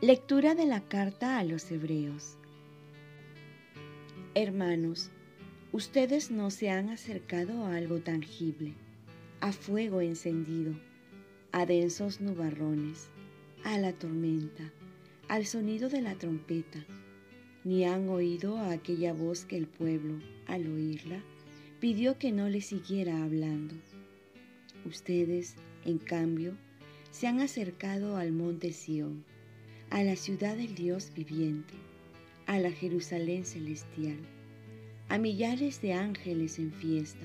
Lectura de la carta a los Hebreos Hermanos, ustedes no se han acercado a algo tangible, a fuego encendido, a densos nubarrones, a la tormenta, al sonido de la trompeta, ni han oído a aquella voz que el pueblo, al oírla, pidió que no le siguiera hablando. Ustedes, en cambio, se han acercado al monte Sión a la ciudad del Dios viviente, a la Jerusalén celestial, a millares de ángeles en fiesta,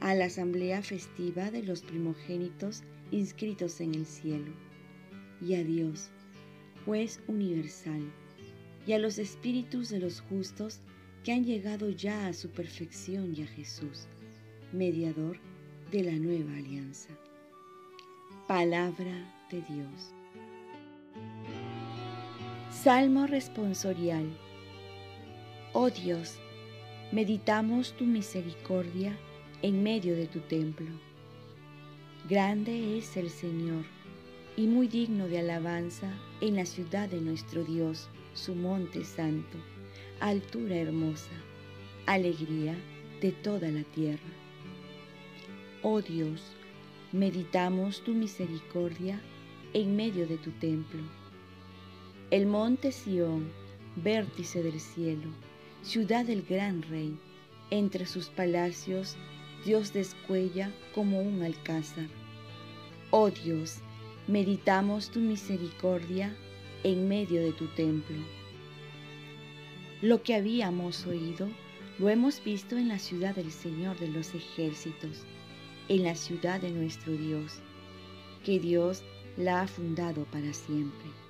a la asamblea festiva de los primogénitos inscritos en el cielo, y a Dios, juez universal, y a los espíritus de los justos que han llegado ya a su perfección y a Jesús, mediador de la nueva alianza. Palabra de Dios. Salmo responsorial. Oh Dios, meditamos tu misericordia en medio de tu templo. Grande es el Señor y muy digno de alabanza en la ciudad de nuestro Dios, su monte santo, altura hermosa, alegría de toda la tierra. Oh Dios, meditamos tu misericordia en medio de tu templo el monte Sión, vértice del cielo, ciudad del gran rey, entre sus palacios Dios descuella como un alcázar. Oh Dios, meditamos tu misericordia en medio de tu templo. Lo que habíamos oído lo hemos visto en la ciudad del Señor de los ejércitos, en la ciudad de nuestro Dios, que Dios la ha fundado para siempre.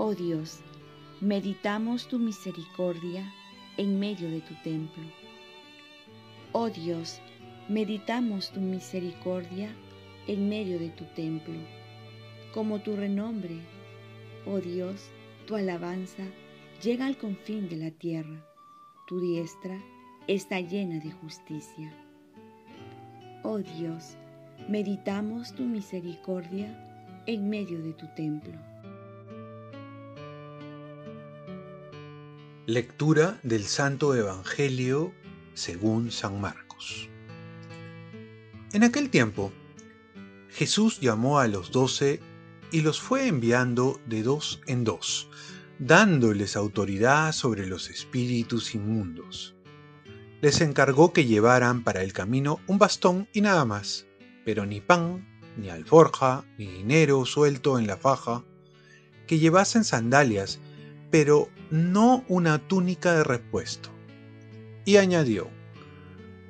Oh Dios, meditamos tu misericordia en medio de tu templo. Oh Dios, meditamos tu misericordia en medio de tu templo. Como tu renombre, oh Dios, tu alabanza llega al confín de la tierra. Tu diestra está llena de justicia. Oh Dios, meditamos tu misericordia en medio de tu templo. Lectura del Santo Evangelio según San Marcos. En aquel tiempo, Jesús llamó a los doce y los fue enviando de dos en dos, dándoles autoridad sobre los espíritus inmundos. Les encargó que llevaran para el camino un bastón y nada más, pero ni pan, ni alforja, ni dinero suelto en la faja, que llevasen sandalias pero no una túnica de repuesto. Y añadió,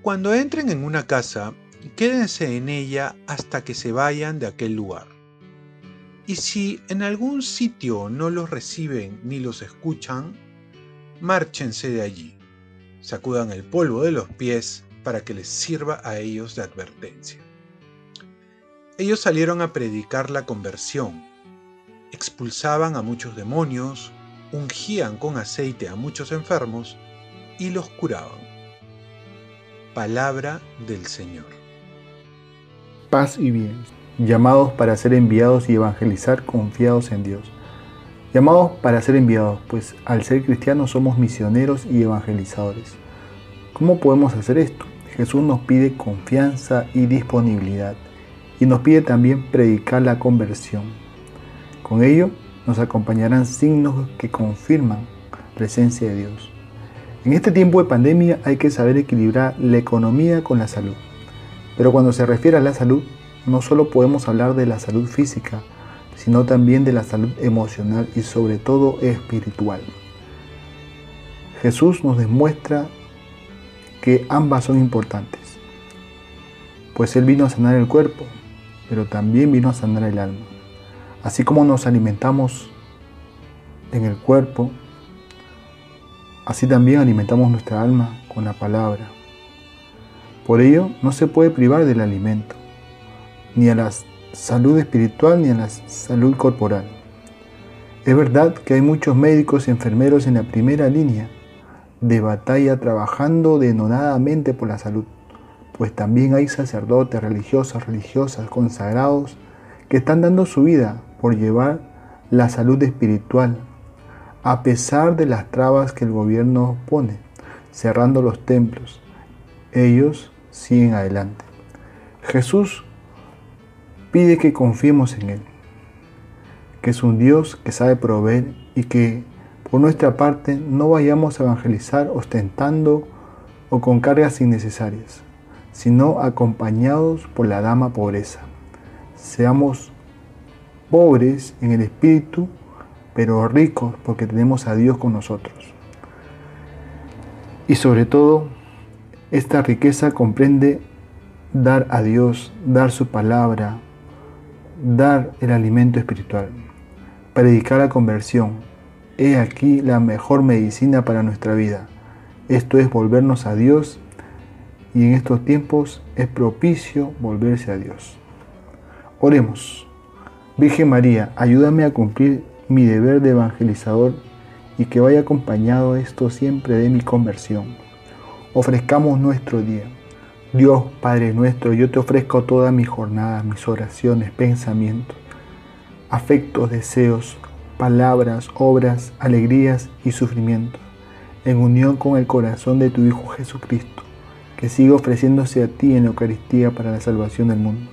Cuando entren en una casa, quédense en ella hasta que se vayan de aquel lugar. Y si en algún sitio no los reciben ni los escuchan, márchense de allí, sacudan el polvo de los pies para que les sirva a ellos de advertencia. Ellos salieron a predicar la conversión, expulsaban a muchos demonios, ungían con aceite a muchos enfermos y los curaban. Palabra del Señor. Paz y bien, llamados para ser enviados y evangelizar confiados en Dios. Llamados para ser enviados, pues al ser cristianos somos misioneros y evangelizadores. ¿Cómo podemos hacer esto? Jesús nos pide confianza y disponibilidad y nos pide también predicar la conversión. Con ello nos acompañarán signos que confirman la presencia de Dios. En este tiempo de pandemia hay que saber equilibrar la economía con la salud. Pero cuando se refiere a la salud, no solo podemos hablar de la salud física, sino también de la salud emocional y sobre todo espiritual. Jesús nos demuestra que ambas son importantes, pues Él vino a sanar el cuerpo, pero también vino a sanar el alma. Así como nos alimentamos en el cuerpo, así también alimentamos nuestra alma con la palabra. Por ello, no se puede privar del alimento, ni a la salud espiritual ni a la salud corporal. Es verdad que hay muchos médicos y enfermeros en la primera línea de batalla trabajando denodadamente por la salud, pues también hay sacerdotes, religiosas, religiosas, consagrados, que están dando su vida por llevar la salud espiritual, a pesar de las trabas que el gobierno pone, cerrando los templos. Ellos siguen adelante. Jesús pide que confiemos en Él, que es un Dios que sabe proveer y que por nuestra parte no vayamos a evangelizar ostentando o con cargas innecesarias, sino acompañados por la dama pobreza. Seamos pobres en el espíritu, pero ricos porque tenemos a Dios con nosotros. Y sobre todo, esta riqueza comprende dar a Dios, dar su palabra, dar el alimento espiritual, predicar la conversión. He aquí la mejor medicina para nuestra vida. Esto es volvernos a Dios y en estos tiempos es propicio volverse a Dios. Oremos. Virgen María, ayúdame a cumplir mi deber de evangelizador y que vaya acompañado esto siempre de mi conversión. Ofrezcamos nuestro día. Dios Padre nuestro, yo te ofrezco toda mi jornada, mis oraciones, pensamientos, afectos, deseos, palabras, obras, alegrías y sufrimientos, en unión con el corazón de tu Hijo Jesucristo, que sigue ofreciéndose a ti en la Eucaristía para la salvación del mundo.